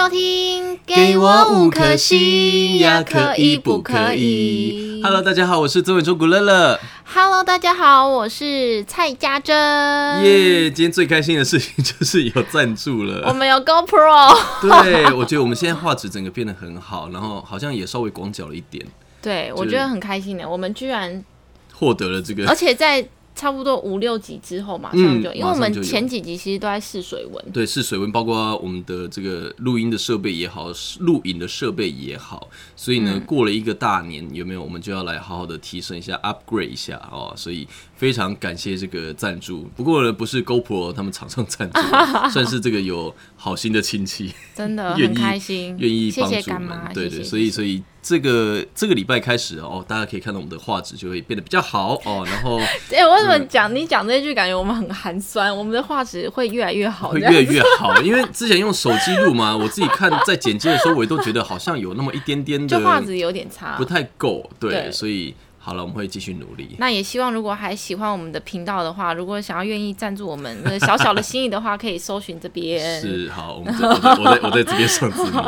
收听，给我五颗星呀，可以不可以？Hello，大家好，我是曾伟忠古乐乐。Hello，大家好，我是蔡家珍。耶，今天最开心的事情就是有赞助了，我们有 GoPro。对，我觉得我们现在画质整个变得很好，然后好像也稍微广角了一点。对，我觉得很开心的，我们居然获得了这个，而且在。差不多五六集之后，马上就，因为我们前几集其实都在试水温，对，试水温，包括我们的这个录音的设备也好，录影的设备也好，所以呢，过了一个大年，有没有？我们就要来好好的提升一下，upgrade 一下哦，所以非常感谢这个赞助。不过呢，不是 GoPro 他们厂商赞助，算是这个有好心的亲戚，真的 很开心，愿意帮助我们，对对，所以所以。这个这个礼拜开始哦，大家可以看到我们的画质就会变得比较好哦。然后，哎，我怎么讲你讲这句，感觉我们很寒酸？我们的画质会越来越好，会越来越好。因为之前用手机录嘛，我自己看在剪接的时候，我都觉得好像有那么一点点的画质有点差，不太够。对，所以。好了，我们会继续努力。那也希望，如果还喜欢我们的频道的话，如果想要愿意赞助我们小小的心意的话，可以搜寻这边。是好，我们我在我在这边上字幕。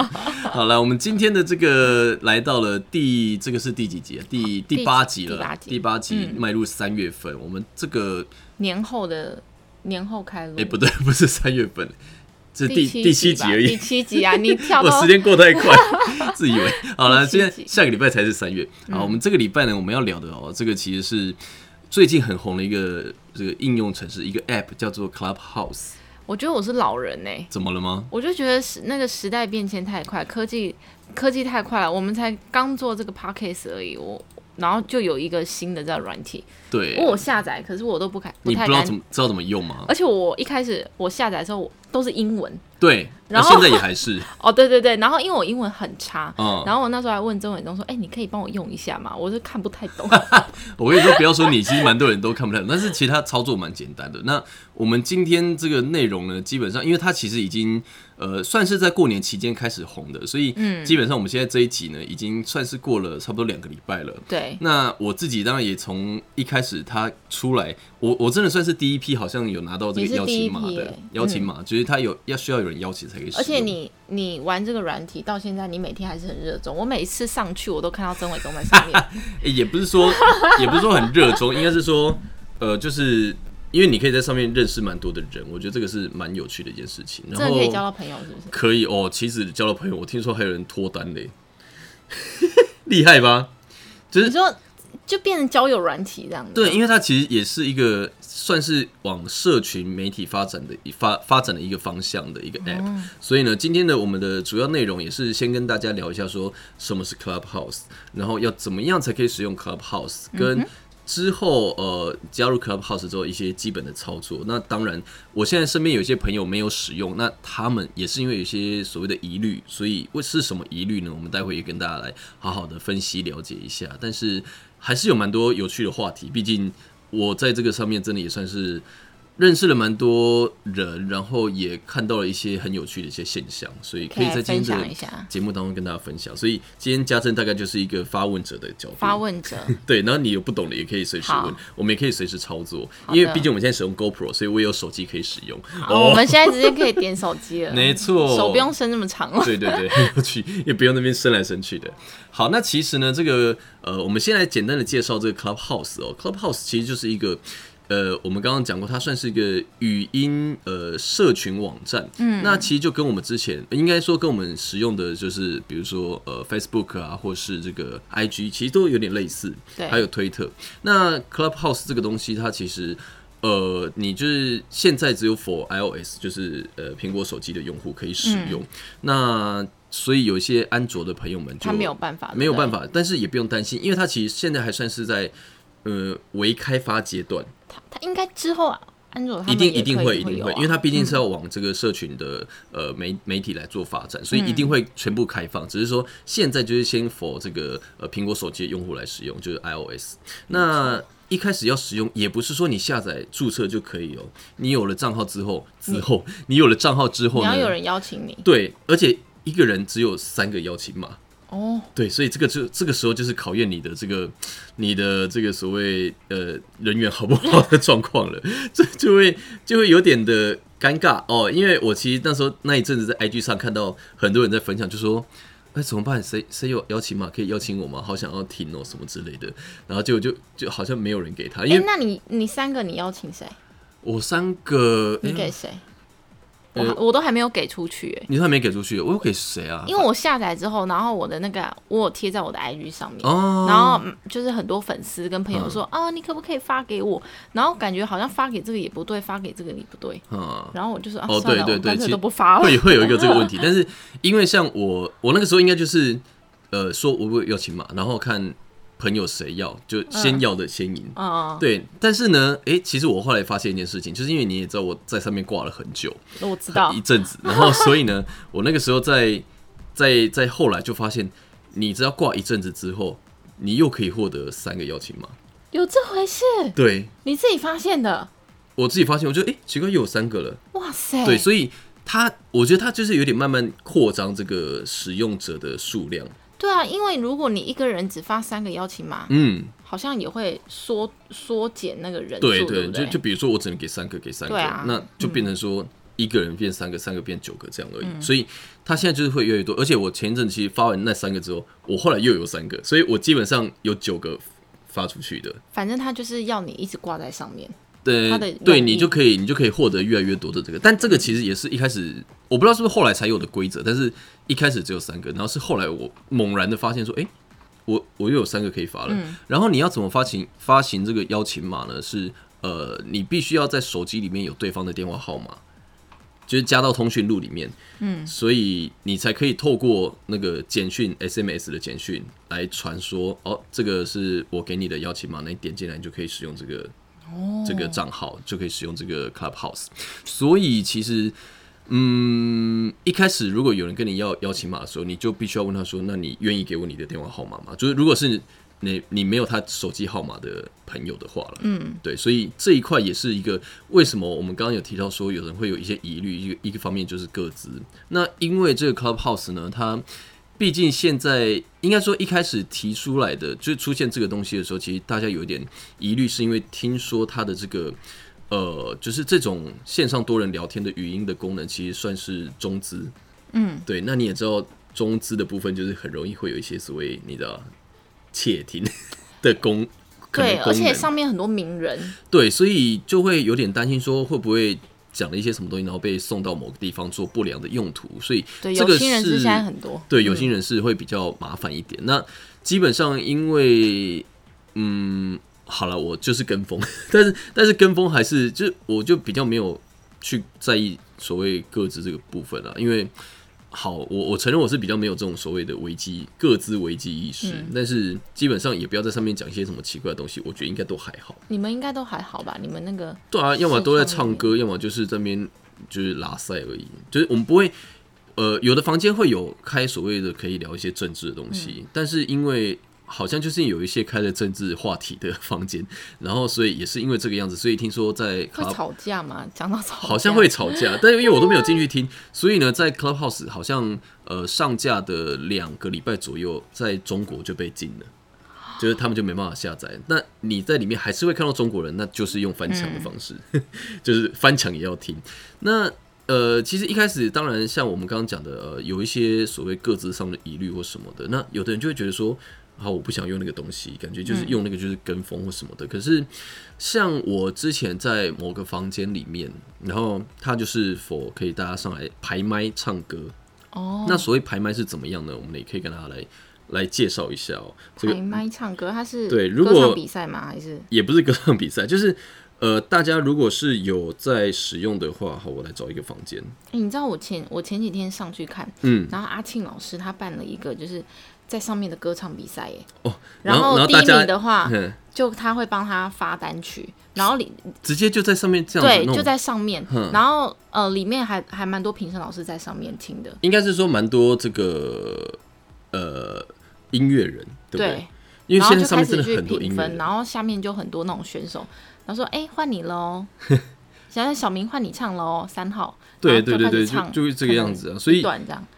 好了，我们今天的这个来到了第这个是第几集啊？第第八集了。第八集迈入三月份，我们这个年后的年后开录。哎，不对，不是三月份。这第第七集而已，第七集啊！你跳，我时间过太快，自以为好了。今天下个礼拜才是三月好，我们这个礼拜呢，我们要聊的哦，这个其实是最近很红的一个这个应用程式，一个 App 叫做 Clubhouse。我觉得我是老人呢，怎么了吗？我就觉得时那个时代变迁太快，科技科技太快了。我们才刚做这个 Podcast 而已，我然后就有一个新的这软体，对，我下载，可是我都不开，你不知道怎么知道怎么用吗？而且我一开始我下载的时候我。都是英文，对，然后现在也还是 哦，对对对，然后因为我英文很差，嗯，然后我那时候还问曾伟东说，哎，你可以帮我用一下吗？我是看不太懂。我跟你说，不要说你，其实蛮多人都看不太懂，但是其实它操作蛮简单的。那我们今天这个内容呢，基本上因为它其实已经呃算是在过年期间开始红的，所以嗯，基本上我们现在这一集呢，已经算是过了差不多两个礼拜了。对，那我自己当然也从一开始他出来，我我真的算是第一批，好像有拿到这个邀请码的邀请码，就是他有要需要有人邀请才可以。而且你你玩这个软体到现在，你每天还是很热衷。我每次上去，我都看到曾伟东在上面。也不是说也不是说很热衷，应该是说呃，就是因为你可以在上面认识蛮多的人，我觉得这个是蛮有趣的一件事情。然后可以交到朋友，是不是？可以哦，其实交到朋友，我听说还有人脱单嘞，厉害吧？就是说。就变成交友软体这样子。对，因为它其实也是一个算是往社群媒体发展的发发展的一个方向的一个 app。所以呢，今天的我们的主要内容也是先跟大家聊一下，说什么是 Clubhouse，然后要怎么样才可以使用 Clubhouse，跟之后呃加入 Clubhouse 之后一些基本的操作。那当然，我现在身边有些朋友没有使用，那他们也是因为有些所谓的疑虑，所以为是什么疑虑呢？我们待会也跟大家来好好的分析了解一下。但是。还是有蛮多有趣的话题，毕竟我在这个上面真的也算是。认识了蛮多人，然后也看到了一些很有趣的一些现象，所以可以在今天的节目当中跟大家分享。所以今天家政大概就是一个发问者的角度，发问者。对，然后你有不懂的也可以随时问，我们也可以随时操作，因为毕竟我们现在使用 GoPro，所以我也有手机可以使用。我们现在直接可以点手机了，没错，手不用伸那么长了。对对对，很有趣，也不用那边伸来伸去的。好，那其实呢，这个呃，我们先来简单的介绍这个 Clubhouse 哦，Clubhouse 其实就是一个。呃，我们刚刚讲过，它算是一个语音呃社群网站。嗯，那其实就跟我们之前应该说跟我们使用的就是，比如说呃 Facebook 啊，或是这个 IG，其实都有点类似。对，还有推特。那 Clubhouse 这个东西，它其实呃，你就是现在只有 for iOS，就是呃苹果手机的用户可以使用。那所以有一些安卓的朋友们，就没有办法，没有办法，但是也不用担心，因为它其实现在还算是在呃微开发阶段。它应该之后啊，安卓一定一定会一定会，因为它毕竟是要往这个社群的呃媒媒体来做发展，所以一定会全部开放。只是说现在就是先 for 这个呃苹果手机的用户来使用，就是 iOS。那一开始要使用，也不是说你下载注册就可以哦。你有了账号之后，之后你有了账号之后，你要有人邀请你。对，而且一个人只有三个邀请码。哦，对，所以这个就这个时候就是考验你的这个你的这个所谓呃人缘好不好的状况了，这就会就会有点的尴尬哦。因为我其实那时候那一阵子在 IG 上看到很多人在分享，就说。哎，怎么办？谁谁有邀请码可以邀请我吗？好想要听哦，什么之类的。然后就就就好像没有人给他，因哎、为那你你三个你邀请谁？我三个，你哎给谁？我我都还没有给出去哎，你都还没给出去，我有给谁啊？因为我下载之后，然后我的那个我有贴在我的 IG 上面，哦，然后嗯就是很多粉丝跟朋友说、啊，你可不可以发给我？然后感觉好像发给这个也不对，发给这个也不对，嗯，然后我就说啊，哦算了，对对对其实我干脆都不发了。会会有一个这个问题，但是因为像我，我那个时候应该就是呃说我会邀请码，然后看朋友谁要，就先要的先赢。嗯，对，但是呢，诶，其实我后来发现一件事情，就是因为你也知道我在上面挂了很久，我知道一，阵子，然后 所以呢，我那个时候在在在后来就发现，你只要挂一阵子之后，你又可以获得三个邀请码。有这回事？对你自己发现的？我自己发现，我觉得诶，奇怪，又有三个了。哇塞！对，所以他，我觉得他就是有点慢慢扩张这个使用者的数量。对啊，因为如果你一个人只发三个邀请码，嗯，好像也会缩缩减那个人数，对对不就就比如说我只能给三个，给三个，啊那就变成说一个人变三个，三个变九个这样而已。所以他现在就是会越来越多，而且我前一阵其实发完那三个之后，我后来又有三个，所以我基本上有九个发出去的。反正他就是要你一直挂在上面。对对，你就可以，你就可以获得越来越多的这个，但这个其实也是一开始我不知道是不是后来才有的规则，但是一开始只有三个，然后是后来我猛然的发现说，哎、我我又有三个可以发了，然后你要怎么发行发行这个邀请码呢？是呃，你必须要在手机里面有对方的电话号码，就是加到通讯录里面，嗯，所以你才可以透过那个简讯 SMS 的简讯来传说，哦，这个是我给你的邀请码，那你点进来你就可以使用这个这个账号就可以使用这个 Clubhouse。所以其实，嗯，一开始如果有人跟你要邀请码的时候，你就必须要问他说：“那你愿意给我你的电话号码吗？”就是如果是你你没有他手机号码的朋友的话了，嗯，对，所以这一块也是一个为什么我们刚刚有提到说有人会有一些疑虑，一个一个方面就是各自。那因为这个 Clubhouse 呢，它毕竟现在应该说一开始提出来的，就是出现这个东西的时候，其实大家有一点疑虑，是因为听说它的这个呃，就是这种线上多人聊天的语音的功能，其实算是中资。嗯，对。那你也知道，中资的部分就是很容易会有一些所谓你的窃听的功。对，而且上面很多名人，对，所以就会有点担心说会不会讲了一些什么东西，然后被送到某个地方做不良的用途。所以对，这个是现在很多。对，有心人士会比较麻烦一点。那基本上因为，嗯，好了，我就是跟风，但是但是跟风还是就是我就比较没有去在意所谓各自这个部分啊，因为。好，我我承认我是比较没有这种所谓的危机各自危机意识，嗯但是基本上也不要在上面讲一些什么奇怪的东西，我觉得应该都还好。你们应该都还好吧？你们那个对啊，要么都在唱歌，要么就是在那边就是拉塞而已。就是我们不会，呃，有的房间会有开所谓的可以聊一些政治的东西，嗯但是因为好像就是有一些开了政治话题的房间，然后所以也是因为这个样子，所以听说在会吵架嘛？讲到吵架，好像会吵架，但是因为我都没有进去听，所以呢，在 Clubhouse 好像呃上架的两个礼拜左右，在中国就被禁了。就是他们就没办法下载，那你在里面还是会看到中国人，那就是用翻墙的方式，就是翻墙也要听。那呃，其实一开始当然像我们刚刚讲的，呃，有一些所谓各自上的疑虑或什么的，那有的人就会觉得说，好，我不想用那个东西，感觉就是用那个就是跟风或什么的。可是像我之前在某个房间里面，然后他就是否可以大家上来排麦唱歌。哦。那所谓排麦是怎么样呢？我们也可以跟大家来来介绍一下哦、这个排麦唱歌，它是对如果比赛吗？还是也不是歌唱比赛，就是呃，大家如果是有在使用的话，好，我来找一个房间。欸你知道我前我前几天上去看，嗯，然后阿庆老师他办了一个就是在上面的歌唱比赛耶。哦，然后第一名的话，嗯就他会帮他发单曲，然后里直接就在上面这样子，对就在上面。嗯，然后呃里面还还蛮多评审老师在上面听的，应该是说蛮多这个呃音乐人，对不对？对，因为现在上面真的始去很多音乐，然后下面就很多那种选手，然后说哎换你喽，现在小明换你唱了哦，三号，对对对对，唱就就是这个样子啊。所以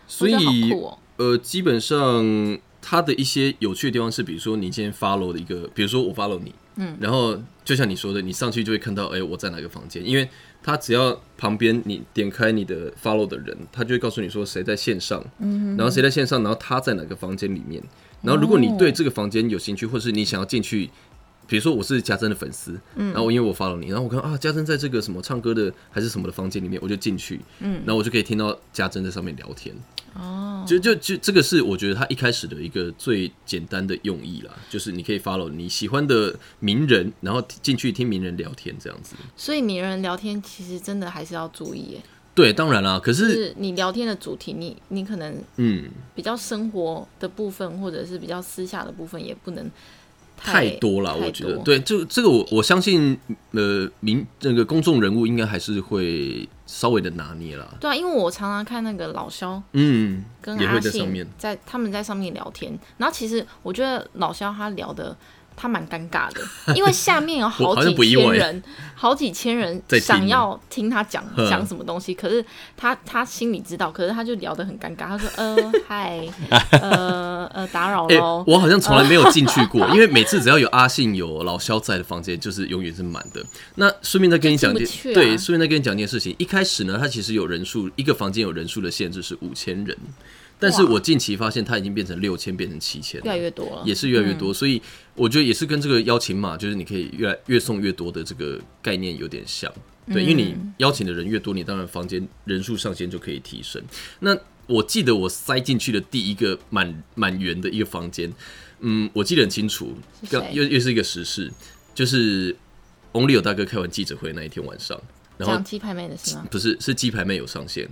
所以呃，基本上它的一些有趣的地方是，比如说你今天 follow 的一个，比如说我 follow 你，嗯，然后就像你说的，你上去就会看到，哎、我在哪个房间，因为他只要旁边你点开你的 follow 的人，他就会告诉你说谁在线上，嗯，然后谁在线上，然后他在哪个房间里面，然后如果你对这个房间有兴趣，或是你想要进去。比如说我是家珍的粉丝，嗯，然后因为我 follow 你，然后我看啊家珍在这个什么唱歌的还是什么的房间里面，我就进去，嗯，然后我就可以听到家珍在上面聊天，哦，就就就这个是我觉得他一开始的一个最简单的用意啦，就是你可以 follow 你喜欢的名人，然后进去听名人聊天这样子。所以名人聊天其实真的还是要注意耶，对，当然啦，可是是你聊天的主题，你你可能嗯，比较生活的部分，或者是比较私下的部分，也不能太多了，我觉得。对，这个这个我我相信，呃，民那个公众人物应该还是会稍微的拿捏了。对啊，因为我常常看那个老肖嗯，跟阿信会在。在他们在上面聊天，然后其实我觉得老肖他聊的他蛮尴尬的，因为下面有好几千人，好几千人想要听他讲嗯。讲什么东西，可是他他心里知道，可是他就聊得很尴尬，他说呃 嗨呃呃打扰哎、喽，我好像从来没有进去过，因为每次只要有阿信、有老肖在的房间，就是永远是满的。那顺便再跟你讲件，对，顺便再跟你讲件事情。一开始呢，他其实有人数，一个房间有人数的限制是五千人，但是我近期发现它已经变成六千，变成七千，越来越多了，也是越来越多。所以我觉得也是跟这个邀请码，就是你可以越来越送越多的这个概念有点像。对，因为你邀请的人越多，你当然房间人数上限就可以提升。那我记得我塞进去的第一个满满员的一个房间，嗯，我记得很清楚，又又是一个实事，就是 Only 有大哥开完记者会那一天晚上，然后鸡排妹的是吗？不是是鸡排妹有上线，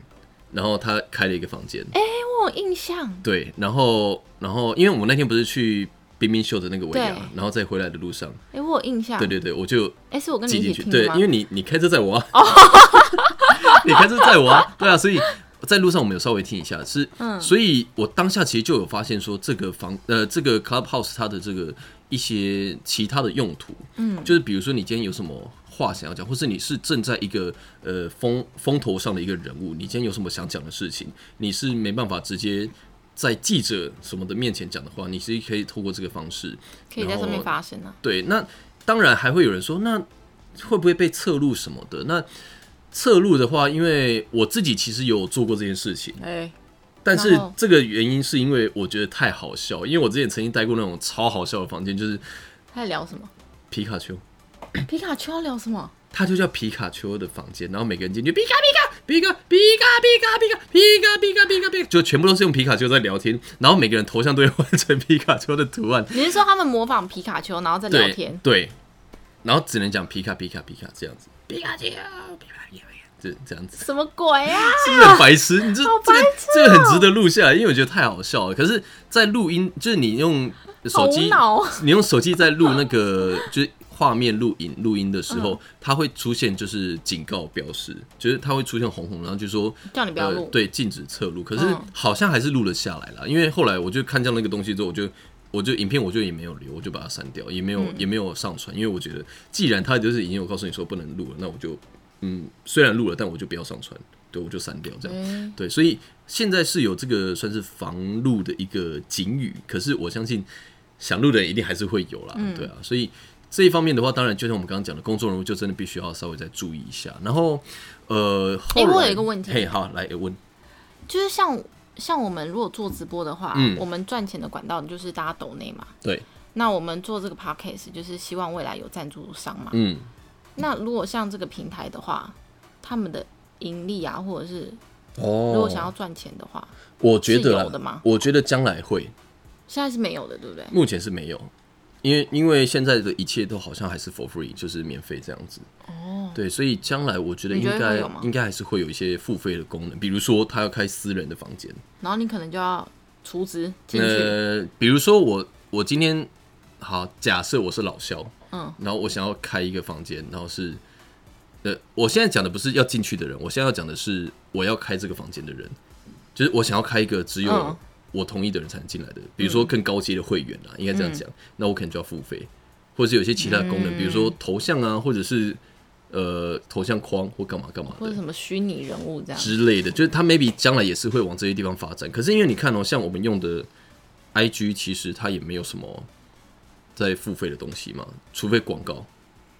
然后他开了一个房间，哎、我有印象，对，然后然后因为我们那天不是去冰冰秀的那个维亚，然后在回来的路上，哎、我有印象，对对对，我就哎、是我跟你？对因为你你开车载我啊，你开车载我啊，对啊，所以在路上我们有稍微听一下，是，嗯所以我当下其实就有发现说，这个房呃这个 clubhouse 它的这个一些其他的用途，嗯，就是比如说你今天有什么话想要讲，或是你是正在一个呃风风头上的一个人物，你今天有什么想讲的事情，你是没办法直接。在记者什么的面前讲的话，你是可以透过这个方式，可以在上面发声啊。对，那当然还会有人说，那会不会被侧录什么的？那侧录的话，因为我自己其实有做过这件事情，哎、但是这个原因是因为我觉得太好笑，因为我之前曾经待过那种超好笑的房间，就是他在聊什么？皮卡丘，皮卡丘要聊什么？他就叫皮卡丘的房间，然后每个人进去皮卡皮卡皮卡皮卡皮卡皮卡皮卡皮卡皮卡皮卡，就全部都是用皮卡丘在聊天，然后每个人头像都会换成皮卡丘的图案，你是说他们模仿皮卡丘，然后再聊对天？对，然后只能讲皮卡皮卡皮卡这样子，皮卡丘皮卡皮卡皮卡，这这样子。什么鬼啊？是不是很白痴？你这好这个痴这个哦很值得录下来，因为我觉得太好笑了。可是，在录音，就是你用手好无机，脑哦你用手机在录那个 就是画面录影录音的时候，嗯它会出现就是警告标识，就是它会出现红红，然后就说叫你不要录。呃对，禁止侧录。可是嗯好像还是录了下来了，因为后来我就看见那个东西之后，我就。我就影片我就也没有留，我就把它删掉，也没有、嗯也没有上传，因为我觉得既然他就是已经有告诉你说不能录了，那我就嗯虽然录了，但我就不要上传，对我就删掉这样。哎对，所以现在是有这个算是防录的一个警语，可是我相信想录的人一定还是会有啦，嗯对啊，所以这一方面的话，当然就像我们刚刚讲的，公众人物就真的必须要稍微再注意一下。然后，呃，后哎我有一个问题嘿，好，来问，就是像像我们如果做直播的话，嗯我们赚钱的管道就是大家抖内嘛。对，那我们做这个 podcast 就是希望未来有赞助商嘛。嗯，那如果像这个平台的话，他们的盈利啊，或者是哦如果想要赚钱的话，我觉得有的吗我觉得将来会，现在是没有的，对不对？目前是没有。因为因为现在的一切都好像还是 for free，就是免费这样子。哦，对，所以将来我觉得应该应该还是会有一些付费的功能，比如说他要开私人的房间，然后你可能就要出资进去，呃，比如说我我今天好假设我是老肖，嗯，然后我想要开一个房间，然后是呃，我现在讲的不是要进去的人，我现在要讲的是我要开这个房间的人，就是我想要开一个只有嗯我同意的人才能进来的，比如说更高阶的会员啊，应该这样讲，那我可能就要付费，或者是有些其他的功能，嗯比如说头像啊，或者是呃头像框或干嘛干嘛的或者什么虚拟人物这样。之类的，就是它 maybe 将来也是会往这些地方发展。可是因为你看哦，像我们用的 IG，其实它也没有什么在付费的东西嘛，除非广告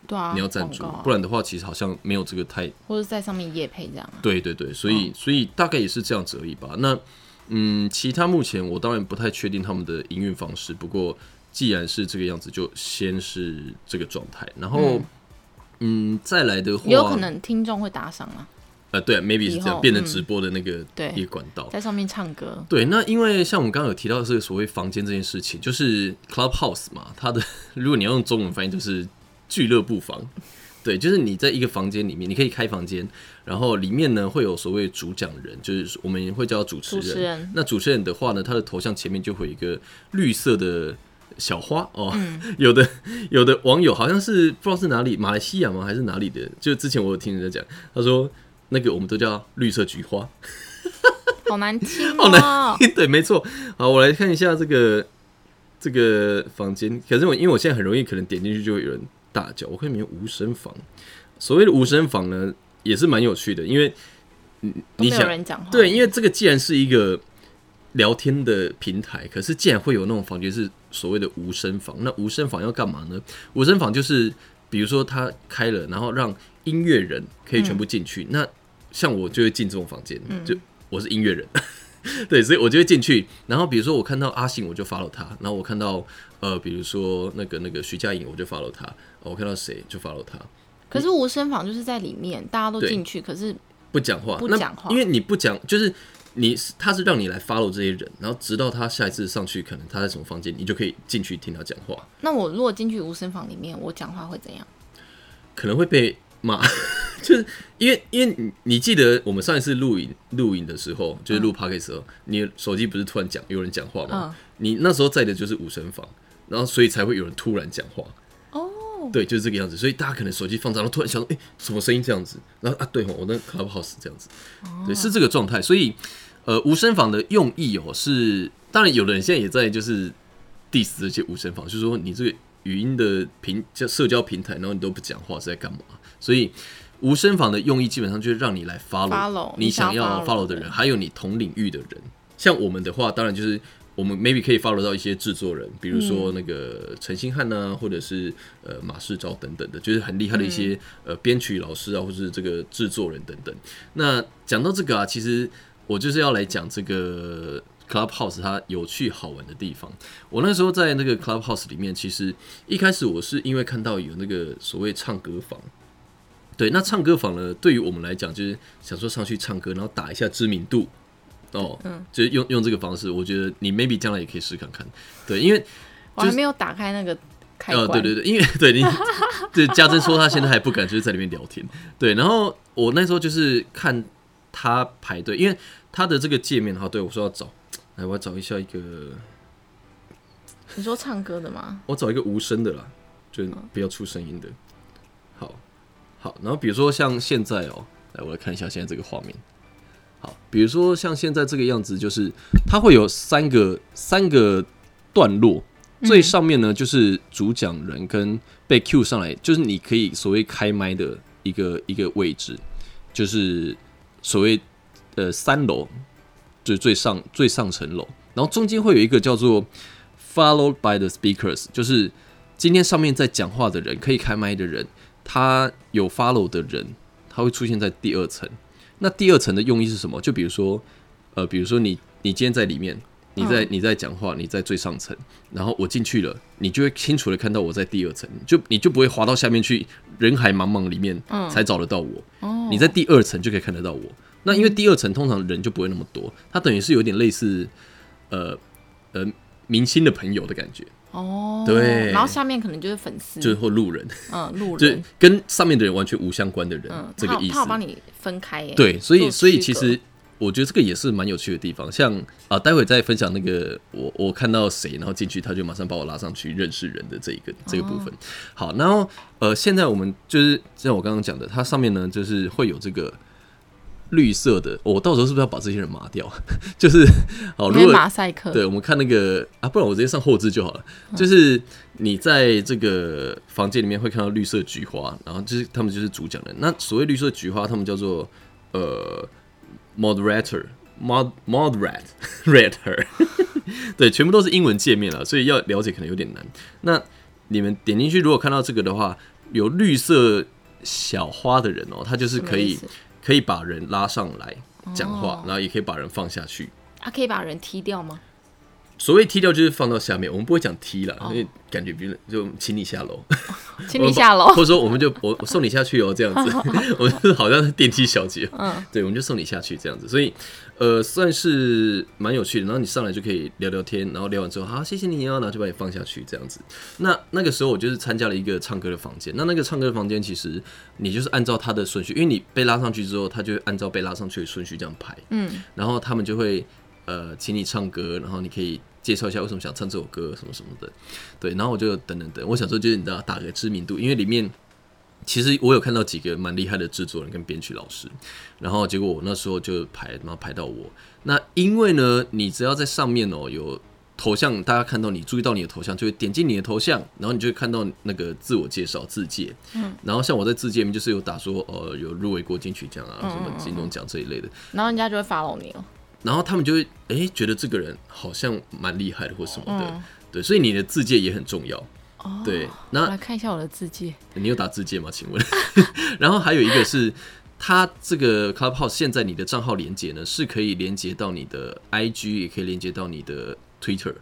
对啊，你要赞助广告，啊不然的话其实好像没有这个太或者在上面夜配这样啊。对对对，所以、所以大概也是这样子而已吧。那嗯，其他目前我当然不太确定他们的营运方式，不过既然是这个样子，就先是这个状态。然后嗯再来的话，有可能听众会打赏啊，呃对，maybe 是这样变成直播的那个、对一个管道。在上面唱歌。对，那因为像我们刚刚有提到这个所谓房间这件事情，就是 clubhouse 嘛，它的 如果你要用中文翻译，就是俱乐部房。对，就是你在一个房间里面，你可以开房间，然后里面呢会有所谓主讲人，就是我们会叫主持人。主持人那主持人的话呢，他的头像前面就会有一个绿色的小花哦。嗯 有的有的网友好像是不知道是哪里，马来西亚吗还是哪里的？就之前我有听人家讲，他说那个我们都叫绿色菊花。好难听 好哦。对，没错。好，我来看一下这个这个房间。可是我因为我现在很容易可能点进去就会有人大叫，我看里面有无声房。所谓的无声房呢，也是蛮有趣的，因为你想。对，因为这个既然是一个聊天的平台，可是既然会有那种房间是所谓的无声房，那无声房要干嘛呢？无声房就是比如说他开了，然后让音乐人可以全部进去。那像我就会进这种房间，就我是音乐人。对，所以我就会进去，然后比如说我看到阿信，我就 follow 他，然后我看到呃，比如说那个那个徐佳莹，我就 follow 他，我看到谁就 follow 他，可是无声房就是在里面，大家都进去，可是不讲话，不讲话因为你不讲，就是你是他是让你来 follow 这些人，然后直到他下一次上去，可能他在什么房间，你就可以进去听他讲话，那我如果进去无声房里面，我讲话会怎样？可能会被骂，就是因为因为你你记得我们上一次录影录影的时候，就是录 p o d c a s t 的时候，你手机不是突然讲有人讲话吗？嗯你那时候在的就是无声房，然后所以才会有人突然讲话。哦，对，就是这个样子，所以大家可能手机放着，然后突然想到，哎、什么声音这样子？然后啊，对哦，我那 Clubhouse 这样子，对，是这个状态。所以，呃，无声房的用意哦，是当然，有的人现在也在就是 diss 这些无声房，就是说你这个语音的平叫社交平台，然后你都不讲话是在干嘛？所以。无声房的用意基本上就是让你来 follow, Follow，你你想想要要 follow 的的人，还有你同领域的人。像我们的话，当然就是我们 maybe 可以 follow 到一些制作人，比如说那个陈星汉呐，或者是呃马世昭等等的，就是很厉害的一些、呃编曲老师啊，或者是这个制作人等等。那讲到这个啊，其实我就是要来讲这个 Clubhouse 它有趣好玩的地方。我那时候在那个 Clubhouse 里面，其实一开始我是因为看到有那个所谓唱歌房。对，那唱歌房呢，对于我们来讲，就是想说上去唱歌，然后打一下知名度，哦，嗯就是用用这个方式，我觉得你 maybe 将来也可以试看看。对，因为我还没有打开那个开呃，关。对对对，因为对你，对家珍说他现在还不敢就是在里面聊天，对，然后我那时候就是看他排队，因为他的这个界面哈，对我说要找，来我要找一下一个，你说唱歌的吗？我找一个无声的啦，就不要出声音的。好，好，然后比如说像现在哦、来我来看一下现在这个画面。好，比如说像现在这个样子，就是它会有三个三个段落，最上面呢就是主讲人跟被 Q 上来，就是你可以所谓开麦的一个一个位置，就是所谓呃三楼，就是最上最上层楼，然后中间会有一个叫做 Followed by the speakers，就是今天上面在讲话的人，可以开麦的人，他有 follow 的人，他会出现在第二层。那第二层的用意是什么？就比如说，呃，比如说你你今天在里面，你在你在讲话，你在最上层，然后我进去了，你就会清楚的看到我在第二层，就你就不会滑到下面去，人海茫茫里面才找得到我。哦，你在第二层就可以看得到我。那因为第二层通常人就不会那么多，它等于是有点类似呃呃明星的朋友的感觉，哦，对。然后下面可能就是粉丝，就是或路人，嗯，路人。就是，跟上面的人完全无相关的人，嗯，这个意思。他有。帮你分开耶，对，所以所以其实我觉得这个也是蛮有趣的地方。像啊、待会再分享那个我我看到谁，然后进去他就马上把我拉上去认识人的这一个这个部分。好，然后呃，现在我们就是像我刚刚讲的，它上面呢就是会有这个绿色的，我到时候是不是要把这些人麻掉？就是好，如果马赛克，对，我们看那个啊，不然我直接上后置就好了。就是你在这个房间里面会看到绿色菊花，然后就是他们就是主讲人。那所谓绿色菊花，他们叫做呃 moderator。mod moderate rater，对，全部都是英文界面了，所以要了解可能有点难。那你们点进去，如果看到这个的话，有绿色小花的人哦，他就是可以可以把人拉上来讲话哦，然后也可以把人放下去。啊，可以把人踢掉吗？所谓踢掉就是放到下面，我们不会讲踢啦，哦。因为感觉别人就请你下楼，请你下楼。或。者说我们就我我送你下去哦，这样子，我们是好像是电梯小姐，嗯，对，我们就送你下去这样子，所以呃算是蛮有趣的。然后你上来就可以聊聊天，然后聊完之后，好，谢谢你哦，然后就把你放下去这样子。那那个时候我就是参加了一个唱歌的房间，那那个唱歌的房间其实你就是按照他的顺序，因为你被拉上去之后，他就按照被拉上去的顺序这样排，嗯，然后他们就会呃请你唱歌，然后你可以介绍一下为什么想唱这首歌什么什么的，对，然后我就等等等，我想说就是你知道打个知名度，因为里面其实我有看到几个蛮厉害的制作人跟编曲老师，然后结果我那时候就排，然后排到我，那因为呢，你只要在上面哦有。头像，大家看到你注意到你的头像，就会点击你的头像，然后你就会看到那个自我介绍自介。嗯，然后像我在自介里面就是有打说，呃，有入围过金曲奖啊，什么金钟奖这一类的。然后人家就会 follow 你了。然后他们就会哎、诶觉得这个人好像蛮厉害的或什么的，嗯对，所以你的字界也很重要。哦，对，那来看一下我的字界。你有打字界吗？请问？然后还有一个是，它这个 Clubhouse 现在你的账号连接呢，是可以连接到你的 IG，也可以连接到你的 Twitter。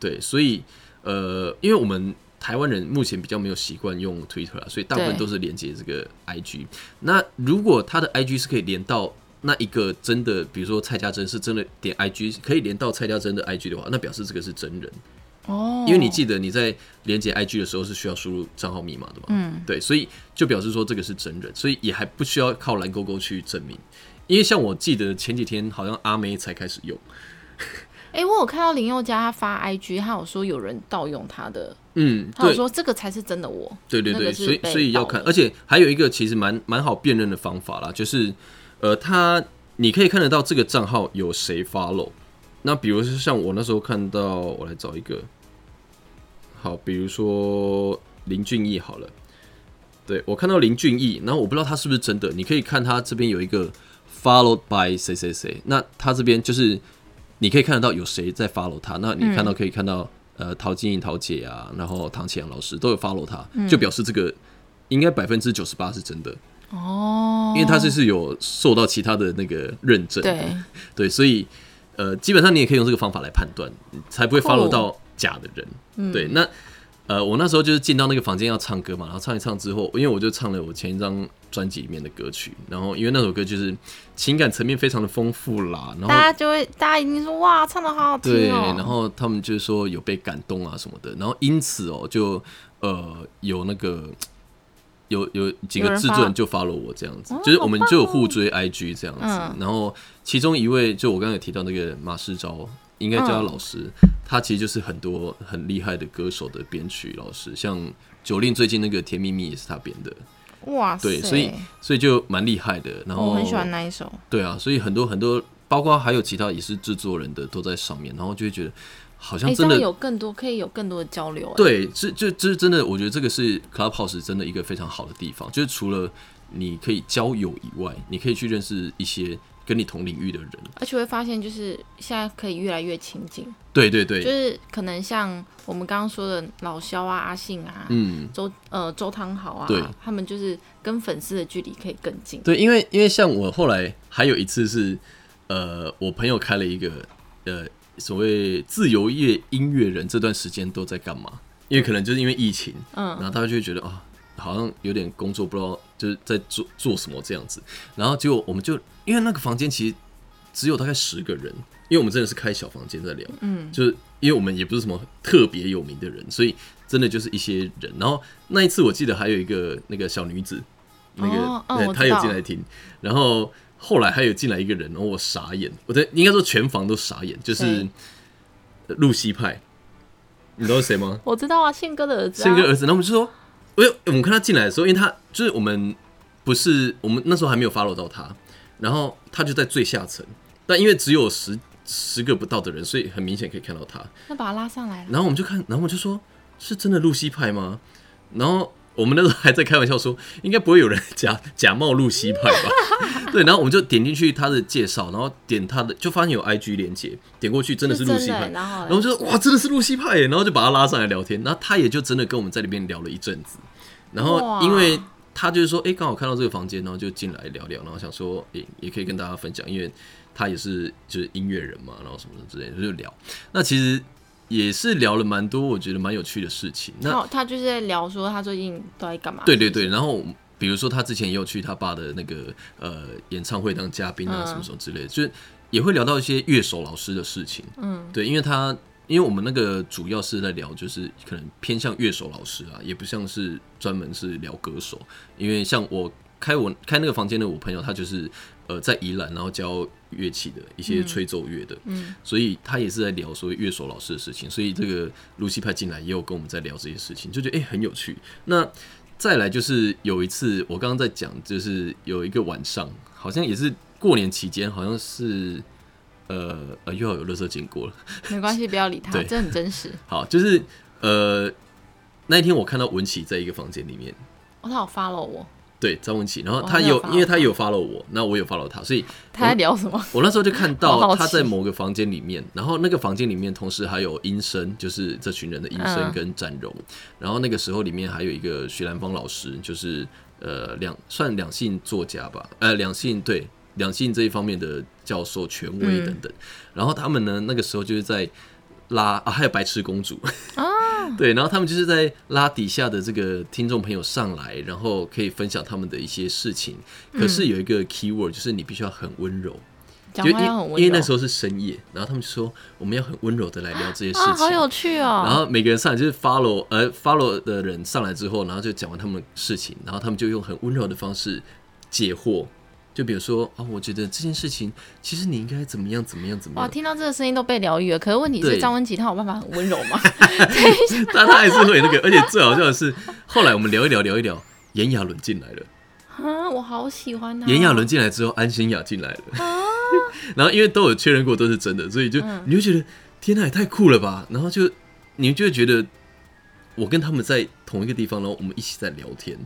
对，所以呃，因为我们台湾人目前比较没有习惯用 Twitter 啊，所以大部分都是连接这个 IG。那如果他的 IG 是可以连到那一个真的，比如说蔡家珍是真的点 IG 可以连到蔡家珍的 IG 的话，那表示这个是真人。哦，因为你记得你在连接 IG 的时候是需要输入账号密码的嘛，嗯，对，所以就表示说这个是真人，所以也还不需要靠蓝勾勾去证明。因为像我记得前几天好像阿妹才开始用，哎、我有看到林宥嘉他发 IG，他有说有人盗用他的，嗯，对他有说这个才是真的我。对对对，所以所以要看，而且还有一个其实蛮蛮好辨认的方法啦，就是呃，他你可以看得到这个账号有谁 follow。那比如说像我那时候看到，我来找一个，好，比如说林俊逸好了，对我看到林俊逸，然后我不知道他是不是真的，你可以看他这边有一个 followed by 谁谁谁，那他这边就是你可以看得到有谁在 follow 他，那你看到可以看到、呃陶晶莹陶姐啊，然后唐启阳老师都有 follow 他，就表示这个应该百分之九十八是真的，哦，因为他这是有受到其他的那个认证，对，对，所以呃，基本上你也可以用这个方法来判断，才不会 follow 到假的人。对，那呃，我那时候就是进到那个房间要唱歌嘛，然后唱一唱之后，因为我就唱了我前一张专辑里面的歌曲，然后因为那首歌就是情感层面非常的丰富啦，然后大家就会，大家一定说哇，唱的好好听对，哦。然后他们就是说有被感动啊什么的，然后因此哦，就呃有那个有有几个制作人就 follow 我这样子哦，就是我们就有互追 IG 这样子，嗯然后其中一位就我刚才有提到那个马世昭，应该叫他嗯老师，他其实就是很多很厉害的歌手的编曲老师，像九令最近那个《甜蜜蜜》也是他编的，哇塞，对，所以所以就蛮厉害的。然后我很喜欢那一首。对啊，所以很多很多，包括还有其他也是制作人的都在上面，然后就会觉得好像真的、样有更多可以有更多的交流、哎，对，这这这是真的，我觉得这个是 Clubhouse 真的一个非常好的地方，就是除了你可以交友以外，你可以去认识一些跟你同领域的人。而且会发现就是现在可以越来越亲近，对对对，就是可能像我们刚刚说的老肖啊、阿信啊、嗯，周呃周汤豪啊对，他们就是跟粉丝的距离可以更近。对，因为因为像我后来还有一次是，呃，我朋友开了一个呃所谓自由业音乐人这段时间都在干嘛？因为可能就是因为疫情，嗯。然后大家就会觉得啊，好像有点工作不知道就是在做做什么这样子，然后结果我们就因为那个房间其实只有大概十个人，因为我们真的是开小房间在聊，嗯，就是因为我们也不是什么特别有名的人，所以真的就是一些人。然后那一次我记得还有一个那个小女子，那个、哦哦对她有进来听，然后后来还有进来一个人，然后我傻眼，我的应该说全房都傻眼，就是露西派，你知道是谁吗？我知道啊，宪哥的儿子、啊，宪哥儿子，然后我们就说，因为我们看他进来的时候，因为他就是我们不是我们那时候还没有 follow 到他，然后他就在最下层，但因为只有十十个不到的人，所以很明显可以看到他。那把他拉上来了。然后我们就看，然后我们就说，是真的露西派吗？然后我们那时候还在开玩笑说，应该不会有人假假冒露西派吧？对，然后我们就点进去他的介绍，然后点他的，就发现有 IG 连接，点过去真的是露西派，然后然后就说哇，真的是露西派耶，然后就把他拉上来聊天，然后他也就真的跟我们在里面聊了一阵子，然后因为他就是说，哎，刚好看到这个房间，然后就进来聊聊，然后想说，哎，也可以跟大家分享，因为他也是就是音乐人嘛，然后什么的之类的就聊，那其实。也是聊了蛮多，我觉得蛮有趣的事情。那他就是在聊说他最近都在干嘛？对对对，然后比如说他之前也有去他爸的那个呃演唱会当嘉宾啊，什么什么之类的，就是也会聊到一些乐手老师的事情。嗯，对，因为他因为我们那个主要是在聊，就是可能偏向乐手老师啊，也不像是专门是聊歌手。因为像我开我开那个房间的我朋友，他就是呃在宜兰，然后教。乐器的一些吹奏乐的，嗯，所以他也是在聊说乐手老师的事情，所以这个露西派进来也有跟我们在聊这些事情，就觉得哎很有趣。那再来就是有一次我刚刚在讲，就是有一个晚上，好像也是过年期间，好像是呃呃又要有乐色经过了，没关系，不要理他，这很真实。好，就是呃那一天我看到文琪在一个房间里面，哦，他有 follow 我。对张文琪，然后他有，因为他有 follow 我，那我有 follow 他，所以 他在聊什么？我那时候就看到 他在某个房间里面，然后那个房间里面同时还有音声，就是这群人的音声跟展荣，然后那个时候里面还有一个徐兰芳老师，就是呃两算两性作家吧，呃两性对两性这一方面的教授权威等等，然后他们呢那个时候就是在拉啊，还有白痴公主。啊。对，然后他们就是在拉底下的这个听众朋友上来，然后可以分享他们的一些事情。可是有一个 key word，就是你必须要很温柔，就因因为那时候是深夜，然后他们说我们要很温柔的来聊这些事情，好有趣哦。然后每个人上来就是 follow，呃，follow 的人上来之后，然后就讲完他们的事情，然后他们就用很温柔的方式解惑。就比如说啊，我觉得这件事情其实你应该怎么样怎么样怎么样。哇，听到这个声音都被疗愈了。可是问题是张文琪他有办法很温柔吗？但他还是会那个，而且最好笑的是，后来我们聊一聊聊一聊，炎亚纶进来了。啊，我好喜欢他。炎亚纶进来之后，安心雅进来了。啊，然后因为都有确认过都是真的，所以就你会觉得天哪，也太酷了吧！然后就你就会觉得我跟他们在同一个地方，然后我们一起在聊天。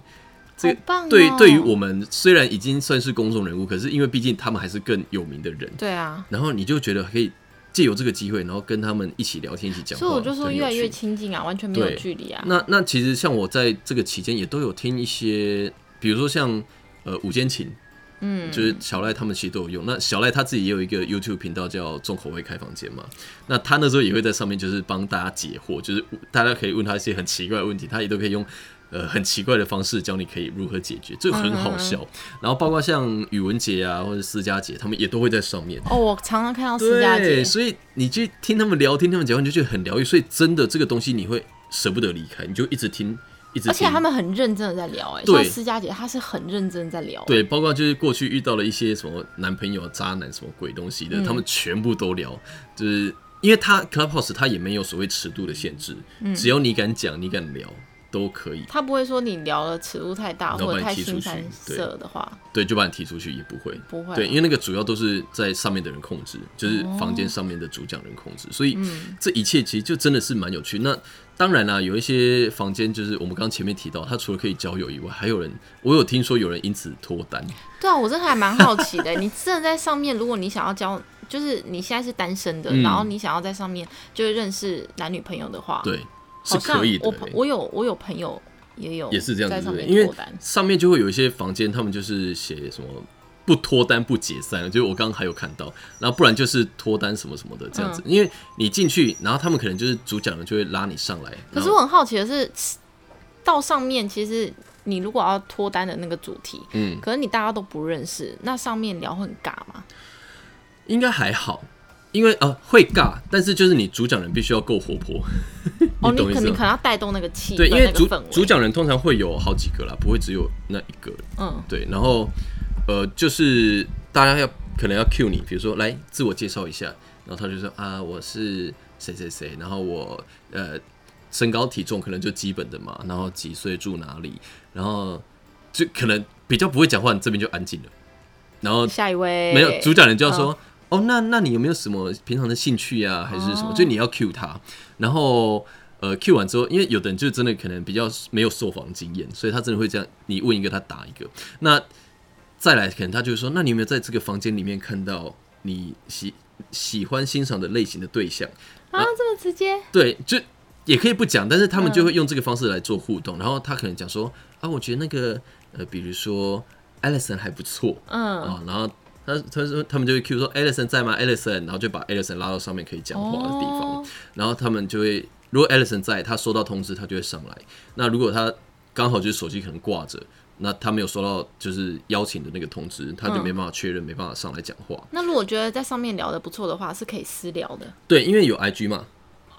这对对于我们虽然已经算是公众人物，可是因为毕竟他们还是更有名的人，对啊。然后你就觉得可以借由这个机会，然后跟他们一起聊天，一起讲话。所以我就说越来越亲近啊，完全没有距离啊。那那其实像我在这个期间也都有听一些，比如说像呃午间琴，嗯，就是小赖他们其实都有用。那小赖他自己也有一个 YouTube 频道叫重口味开房间嘛，那他那时候也会在上面就是帮大家解惑，就是大家可以问他一些很奇怪的问题，他也都可以用。呃，很奇怪的方式教你可以如何解决，这个很好笑。然后包括像宇文杰啊，或者思佳姐，他们也都会在上面。哦，我常常看到思佳姐，所以你去听他们聊天，他们讲话，你就觉得很疗愈。所以真的这个东西你会舍不得离开，你就一直听，一直。而且他们很认真的在聊，哎，对，思佳姐她是很认真在聊。对，包括就是过去遇到了一些什么男朋友、渣男什么鬼东西的，他们全部都聊，就是因为他 Clubhouse 他也没有所谓尺度的限制，只要你敢讲，你敢聊。都可以，他不会说你聊的尺度太大或者太新三色的话，对，就把你踢出去也不会，不会，对，因为那个主要都是在上面的人控制，就是房间上面的主讲人控制，所以这一切其实就真的是蛮有趣。那当然啦，有一些房间就是我们刚刚前面提到，他除了可以交友以外，还有人，我有听说有人因此脱单。对啊，我真的还蛮好奇的，你真的在上面，如果你想要交，就是你现在是单身的，然后你想要在上面就是认识男女朋友的话，对。是可以的。我我有我有朋友也有也是这样子，因为上面就会有一些房间，他们就是写什么不脱单不解散，就是我刚刚还有看到，然后不然就是脱单什么什么的这样子。因为你进去，然后他们可能就是主讲人就会拉你上来。可是我很好奇的是，到上面其实你如果要脱单的那个主题，嗯，可能你大家都不认识，那上面聊很尬吗？应该还好。因为呃会尬，但是就是你主讲人必须要够活泼，哦，你肯定可能要带动那个气对，因为主主讲人通常会有好几个啦，不会只有那一个。嗯，对，然后呃，就是大家要可能要 cue 你，比如说来自我介绍一下，然后他就说啊，我是谁谁谁，然后我呃身高体重可能就基本的嘛，然后几岁住哪里，然后就可能比较不会讲话，你这边就安静了。然后下一位。没有主讲人就要说，哦，那那你有没有什么平常的兴趣啊，还是什么？哦就你要 cue 他，然后呃 cue 完之后，因为有的人就真的可能比较没有受访经验，所以他真的会这样，你问一个他答一个。那再来，可能他就是说，那你有没有在这个房间里面看到你喜喜欢欣赏的类型的对象？啊，这么直接，对，就也可以不讲，但是他们就嗯会用这个方式来做互动。然后他可能讲说啊，我觉得那个呃，比如说 Alison 还不错嗯，啊，然后他他说他们就会 Q 说 Alison 在吗？Alison，然后就把 Alison 拉到上面可以讲话的地方，哦然后他们就会如果 Alison 在，他收到通知他就会上来。那如果他刚好就是手机可能挂着。那他没有收到就是邀请的那个通知，他就嗯没办法确认，没办法上来讲话。那如果觉得在上面聊的不错的话，是可以私聊的。对，因为有 IG 嘛，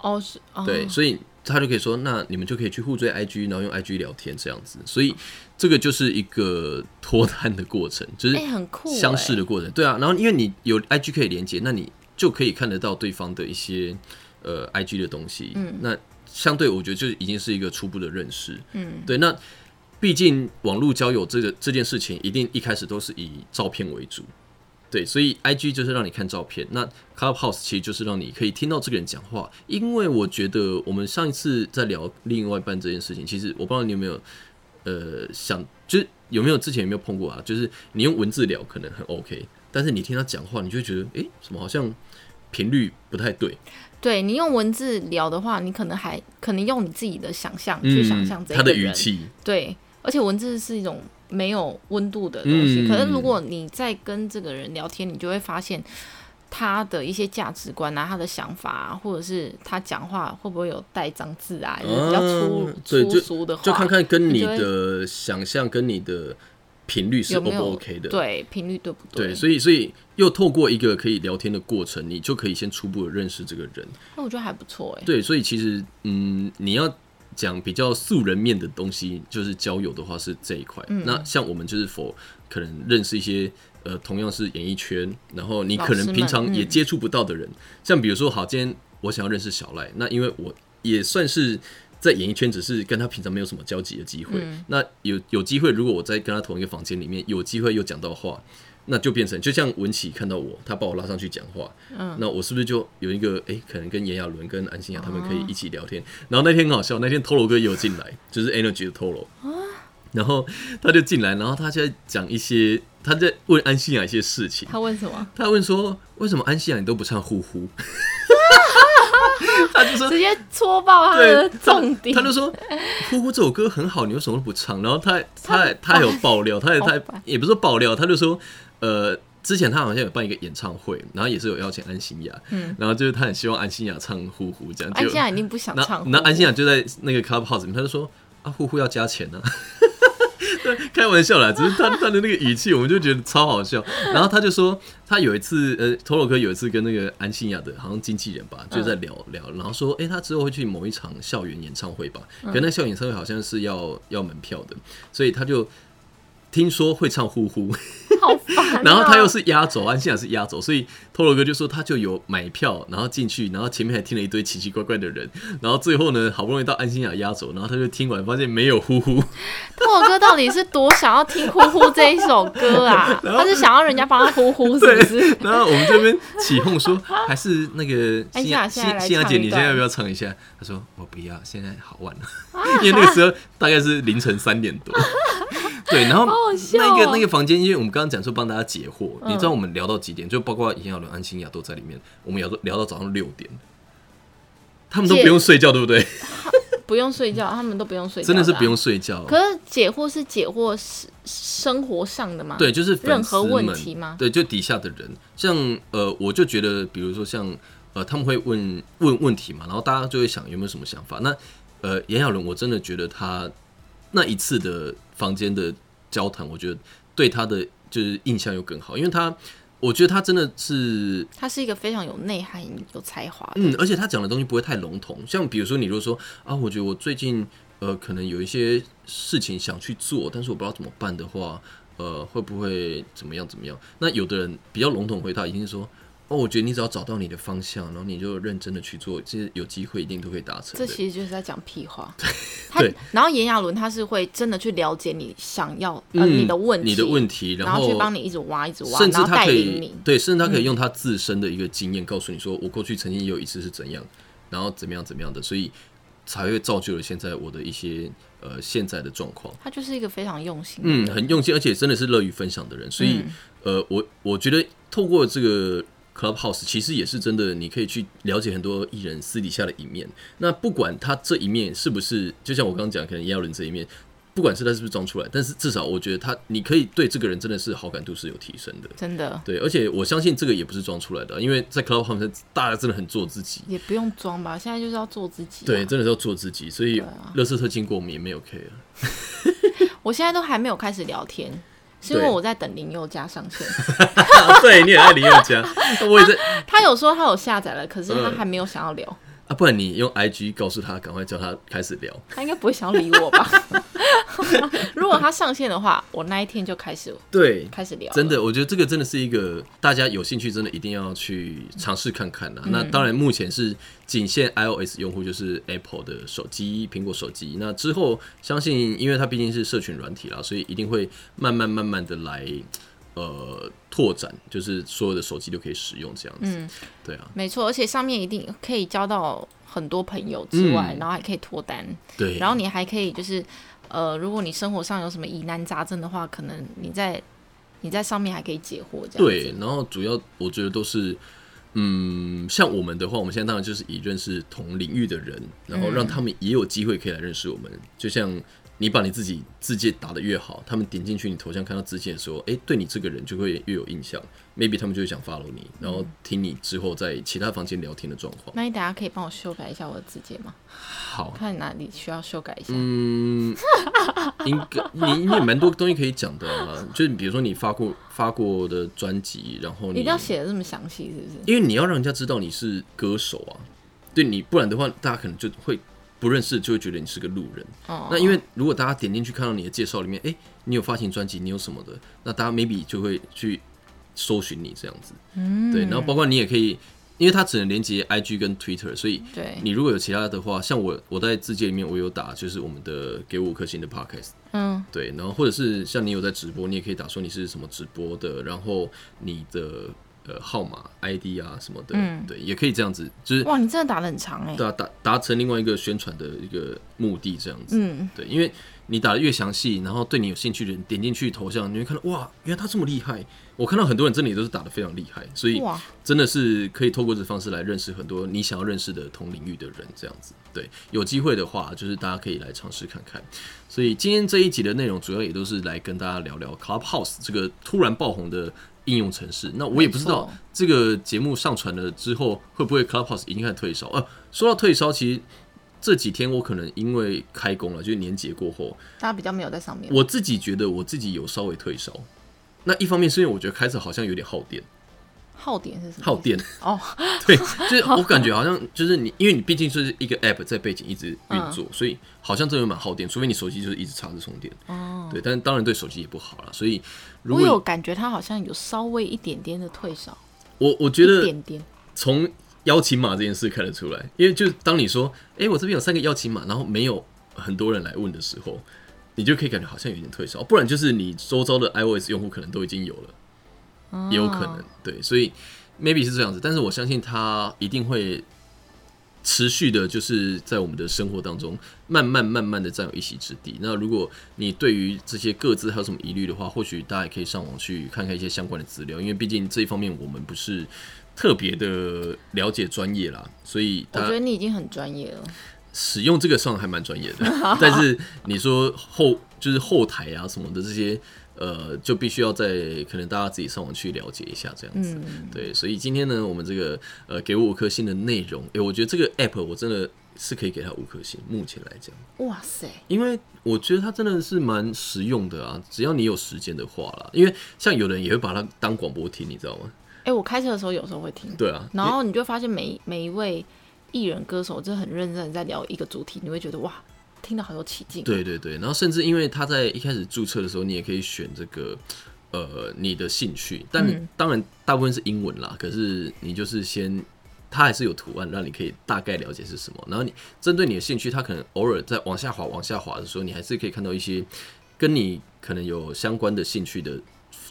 哦，是，哦、对，所以他就可以说，那你们就可以去互追 IG，然后用 IG 聊天这样子。所以这个就是一个脱单的过程，就是哎、很酷、相识的过程。对啊，然后因为你有 IG 可以连接，那你就可以看得到对方的一些呃 IG 的东西。嗯，那相对我觉得就已经是一个初步的认识。嗯，对，那毕竟网络交友这个这件事情，一定一开始都是以照片为主。对，所以 I G 就是让你看照片，那 Clubhouse 其实就是让你可以听到这个人讲话。因为我觉得我们上一次在聊另外一半这件事情，其实我不知道你有没有呃想，就是有没有之前有没有碰过啊？就是你用文字聊可能很 OK，但是你听他讲话，你就会觉得诶，什么好像频率不太对。对你用文字聊的话，你可能还可能用你自己的想象去想象这嗯他的语气，对，而且文字是一种没有温度的东西。嗯可是如果你在跟这个人聊天，你就会发现他的一些价值观啊，他的想法啊，或者是他讲话会不会有带脏字啊，就是比较粗、粗俗的话，就看看跟你的想象跟你的频率是不 OK 的。对频率对不对，所以所以又透过一个可以聊天的过程，你就可以先初步的认识这个人。那我觉得还不错哎。对，所以其实嗯，你要讲比较素人面的东西，就是交友的话是这一块。嗯那像我们就是否可能认识一些呃同样是演艺圈，然后你可能平常也嗯接触不到的人，像比如说好，今天我想要认识小赖，那因为我也算是。在演艺圈只是跟他平常没有什么交集的机会，嗯那有有机会，如果我在跟他同一个房间里面，有机会又讲到话，那就变成就像文琪看到我，他把我拉上去讲话，嗯那我是不是就有一个哎、诶可能跟炎亚纶跟安心亚他们可以一起聊天？然后那天很好笑，那天 Tolo 哥也有进来，就是 Energy 的 Tolo，然后他就进来，然后他就在讲一些，他在问安心亚一些事情，他问什么？他问说为什么安心亚你都不唱呼呼？他就说直接戳爆他的，重点。他就说《呼呼》这首歌很好，你为什么都不唱？然后他他还他还有爆料，他也他也不是说爆料，他就说呃，之前他好像有办一个演唱会，然后也是有邀请安心亚，嗯然后就是他很希望安心亚唱《呼呼》这样，就安心亚一定不想那唱。那安心亚就在那个 Clubhouse 里面，他就说啊，呼呼要加钱呢、啊。对，开玩笑啦，只是他他的那个语气，我们就觉得超好笑。然后他就说，他有一次，呃，头头哥有一次跟那个安心亚的，好像经纪人吧，就在聊聊，然后说，哎、他之后会去某一场校园演唱会吧，可那校园演唱会好像是要要门票的，所以他就听说会唱呼呼，好烦哦。然后他又是压轴，安心雅是压轴，所以托罗哥就说他就有买票，然后进去，然后前面还听了一堆奇奇怪怪的人，然后最后呢，好不容易到安心雅压轴，然后他就听完发现没有呼呼，拓哥到底是多想要听《呼呼》这一首歌啊？他是想要人家帮他呼呼，是不是？然后我们这边起哄说，还是那个 安心雅亚现在来欣雅姐，你现在要不要唱一下？他说我不要，现在好晚了，因为那个时候大概是凌晨三点多。对，然后那个哦那个房间，因为我们刚刚讲说帮大家解惑，嗯你知道我们聊到几点？就包括炎亚纶、安心亚都在里面，我们聊到聊到早上六点，他们都不用睡觉，对不对？不用睡觉，他们都不用睡觉，真的是不用。睡觉。可是解惑是解惑是生活上的吗？对，就是任何问题吗对，就底下的人，像呃，我就觉得，比如说像呃，他们会问问问题嘛，然后大家就会想有没有什么想法。那呃，炎亚纶，我真的觉得他那一次的房间的交谈，我觉得对他的就是印象又更好，因为他，我觉得他真的是他是一个非常有内涵、有才华的。嗯，而且他讲的东西不会太笼统。像比如说，你如果说啊，我觉得我最近呃，可能有一些事情想去做，但是我不知道怎么办的话，呃，会不会怎么样怎么样？那有的人比较笼统回答，一定是说哦，我觉得你只要找到你的方向，然后你就认真的去做，其实有机会一定都会达成。这其实就是在讲屁话。他对，然后炎亚纶他是会真的去了解你想要呃嗯你的问题，你的问题，然后去帮你一直挖一直挖，甚至他可以。对，甚至他可以用他自身的一个经验告诉你说，我过去曾经也有一次是怎样，然后怎么样怎么样的，所以才会造就了现在我的一些呃现在的状况。他就是一个非常用心嗯，很用心，而且真的是乐于分享的人。所以，呃，我我觉得透过这个 Clubhouse，其实也是真的，你可以去了解很多艺人私底下的一面。那不管他这一面是不是，就像我刚刚讲，可能炎亚纶这一面，不管是他是不是装出来，但是至少我觉得他，你可以对这个人真的是好感度是有提升的。真的对，而且我相信这个也不是装出来的，因为在 Clubhouse 大家真的很做自己。也不用装吧，现在就是要做自己、啊。对，真的是要做自己，所以乐色特经过我们也没有 care。我现在都还没有开始聊天，是因为我在等林宥嘉上线。对，你也爱林宥嘉，我也在他有说他有下载了，可是他嗯。还没有想要聊，啊，不然你用 IG 告诉他，赶快叫他开始聊。他应该不会想要理我吧？如果他上线的话，我那一天就开始对，开始聊。真，的，我觉得这个真的是一个大家有兴趣，真的一定要去尝试看看呐。那当然，目前是仅限 iOS 用户，就是 Apple 的手机，苹果手机。那之后，相信因为它毕竟是社群软体啦，所以一定会慢慢慢慢的来呃拓展，就是所有的手机都可以使用这样子。嗯，对啊，没错，而且上面一定可以交到很多朋友之外，嗯。然后还可以脱单，对，然后你还可以就是呃，如果你生活上有什么疑难杂症的话，可能你在你在上面还可以解惑，这样对，然后主要我觉得都是，嗯，像我们的话，我们现在当然就是以认识同领域的人，然后让他们也有机会可以来认识我们。就像你把你自己字界打得越好，他们点进去你头像看到字界的时候，哎、对你这个人就会越有印象，maybe 他们就会想 follow 你，然后听你之后在其他房间聊天的状况。那你等下可以帮我修改一下我的字节吗？好，看哪里需要修改一下。嗯，应该你你也蛮多东西可以讲的啊，就是比如说你发过发过的专辑，然后你一定要写的这么详细，是不是？因为你要让人家知道你是歌手啊，对你不然的话，大家可能就会不认识，就会觉得你是个路人。哦，那因为如果大家点进去看到你的介绍里面，哎、你有发行专辑，你有什么的，那大家 maybe 就会去搜寻你这样子。嗯，对，然后包括你也可以，因为它只能连接 IG 跟 Twitter，所以对，你如果有其他的话，像我我在字界里面我有打，就是我们的给我五颗星的 Podcast。嗯，对，然后或者是像你有在直播，你也可以打说你是什么直播的，然后你的呃号码、ID 啊什么的，嗯对，也可以这样子，就是哇，你真的打的很长哎。对啊，达达成另外一个宣传的一个目的，这样子，嗯，对，因为你打的越详细，然后对你有兴趣的人点进去头像，你会看到哇，原来他这么厉害。我看到很多人真的也都是打的非常厉害，所以哇，真的是可以透过这方式来认识很多你想要认识的同领域的人，这样子。对，有机会的话，就是大家可以来尝试看看。所以今天这一集的内容主要也都是来跟大家聊聊 Clubhouse 这个突然爆红的应用程式。那我也不知道这个节目上传了之后，会不会 Clubhouse 已经开始退烧？呃，说到退烧，其实这几天我可能因为开工了，就是年节过后，大家比较没有在上面。我自己觉得我自己有稍微退烧。那一方面是因为我觉得开始好像有点耗电，耗电是什么？耗电。哦，对，就是 我感觉好像就是你，因为你毕竟是一个 app 在背景一直运作，所以好像真的蛮耗电，除非你手机就是一直插着充电。哦，对，但是当然对手机也不好了。所以如我有感觉他好像有稍微一点点的退烧，我我觉一得点点。从邀请码这件事看得出来，因为就是当你说，哎、我这边有三个邀请码，然后没有很多人来问的时候，你就可以感觉好像有点退烧，不然就是你周遭的 iOS 用户可能都已经有了。也有可能，对，所以 maybe 是这样子，但是我相信他一定会持续的，就是在我们的生活当中慢慢慢慢的占有一席之地。那如果你对于这些各自还有什么疑虑的话，或许大家也可以上网去看看一些相关的资料，因为毕竟这一方面我们不是特别的了解专业啦，所以我觉得你已经很专业了。使用这个上还蛮专业的，但是你说后就是后台啊什么的这些，呃，就必须要在可能大家自己上网去了解一下这样子。嗯，对，所以今天呢，我们这个呃给我五颗星的内容，诶、我觉得这个 app 我真的是可以给他五颗星，目前来讲，哇塞，因为我觉得它真的是蛮实用的啊，只要你有时间的话啦，因为像有人也会把它当广播听，你知道吗？哎、我开车的时候有时候会听，对啊，然后你就发现每每一位艺人歌手就很认真的在聊一个主题，你会觉得哇，听得好有起劲。，对对对，然后甚至因为他在一开始注册的时候，你也可以选这个呃你的兴趣，但嗯当然大部分是英文啦。可是你就是先，它还是有图案，让你可以大概了解是什么。然后你针对你的兴趣，它可能偶尔在往下滑、往下滑的时候，你还是可以看到一些跟你可能有相关的兴趣的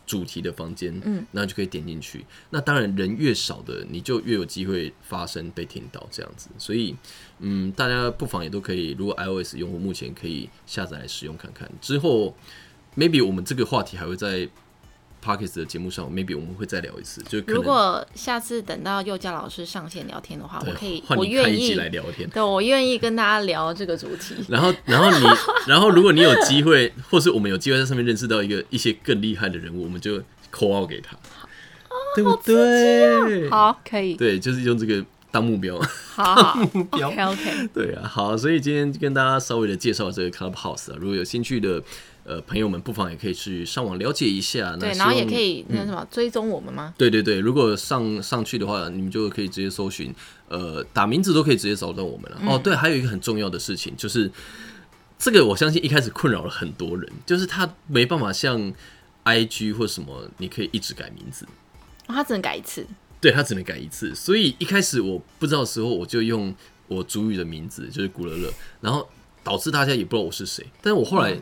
主题的房间，嗯，那就可以点进去。那当然人越少的，你就越有机会发声被听到这样子。所以，嗯，大家不妨也都可以，如果 iOS 用户目前可以下载来使用看看。之后，maybe 我们这个话题还会在 Parkes 的节目上，maybe 我们会再聊一次，就如果下次等到幼佳老师上线聊天的话，我可以，我愿意，来聊天。对我愿意跟大家聊这个主题。然后，然后你，然后如果你有机会，或是我们有机会在上面认识到一个一些更厉害的人物，我们就扣号给他，对不对？好，可以，对，就是用这个当目标。好好标，OK OK，对啊，好，所以今天跟大家稍微的介绍这个 Clubhouse 啊，如果有兴趣的呃朋友们，不妨也可以去上网了解一下。那然后也可以那什么追踪我们吗？对对对，如果上上去的话，你们就可以直接搜寻，呃，打名字都可以直接找到我们了。哦，对，还有一个很重要的事情就是，这个我相信一开始困扰了很多人，就是他没办法像 IG 或什么，你可以一直改名字，哦他只能改一次，对他只能改一次。所以一开始我不知道的时候，我就用我主语的名字，就是古乐乐，然后导致大家也不知道我是谁。但是我后来、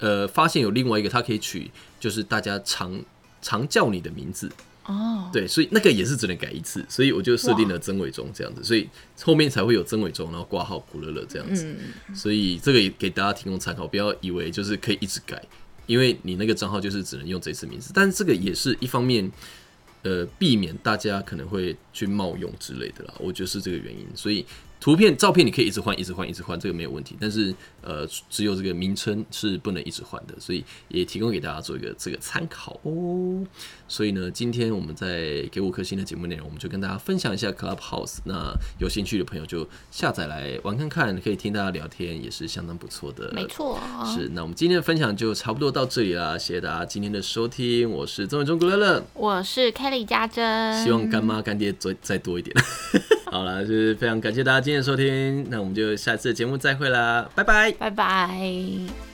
呃发现有另外一个，它可以取就是大家常常叫你的名字。哦，对，所以那个也是只能改一次，所以我就设定了曾伟忠这样子，所以后面才会有曾伟忠，然后挂号古乐乐这样子。嗯，所以这个也给大家提供参考，不要以为就是可以一直改，因为你那个账号就是只能用这次名字，但是这个也是一方面，呃，避免大家可能会去冒用之类的啦，我觉得是这个原因。所以图片、照片你可以一直换、一直换、一直换，这个没有问题，但是呃，只有这个名称是不能一直换的，所以也提供给大家做一个这个参考哦。所以呢，今天我们在给五颗星的节目内容，我们就跟大家分享一下 Clubhouse。那有兴趣的朋友就下载来玩看看，可以听大家聊天，也是相当不错的。没错，是，那我们今天的分享就差不多到这里啦，谢谢大家今天的收听，我是曾伟忠古乐乐，我是 Kelly 家珍，希望干妈干爹再再多一点。好了，就是非常感谢大家今天的收听，那我们就下次节目再会啦，拜拜。拜拜。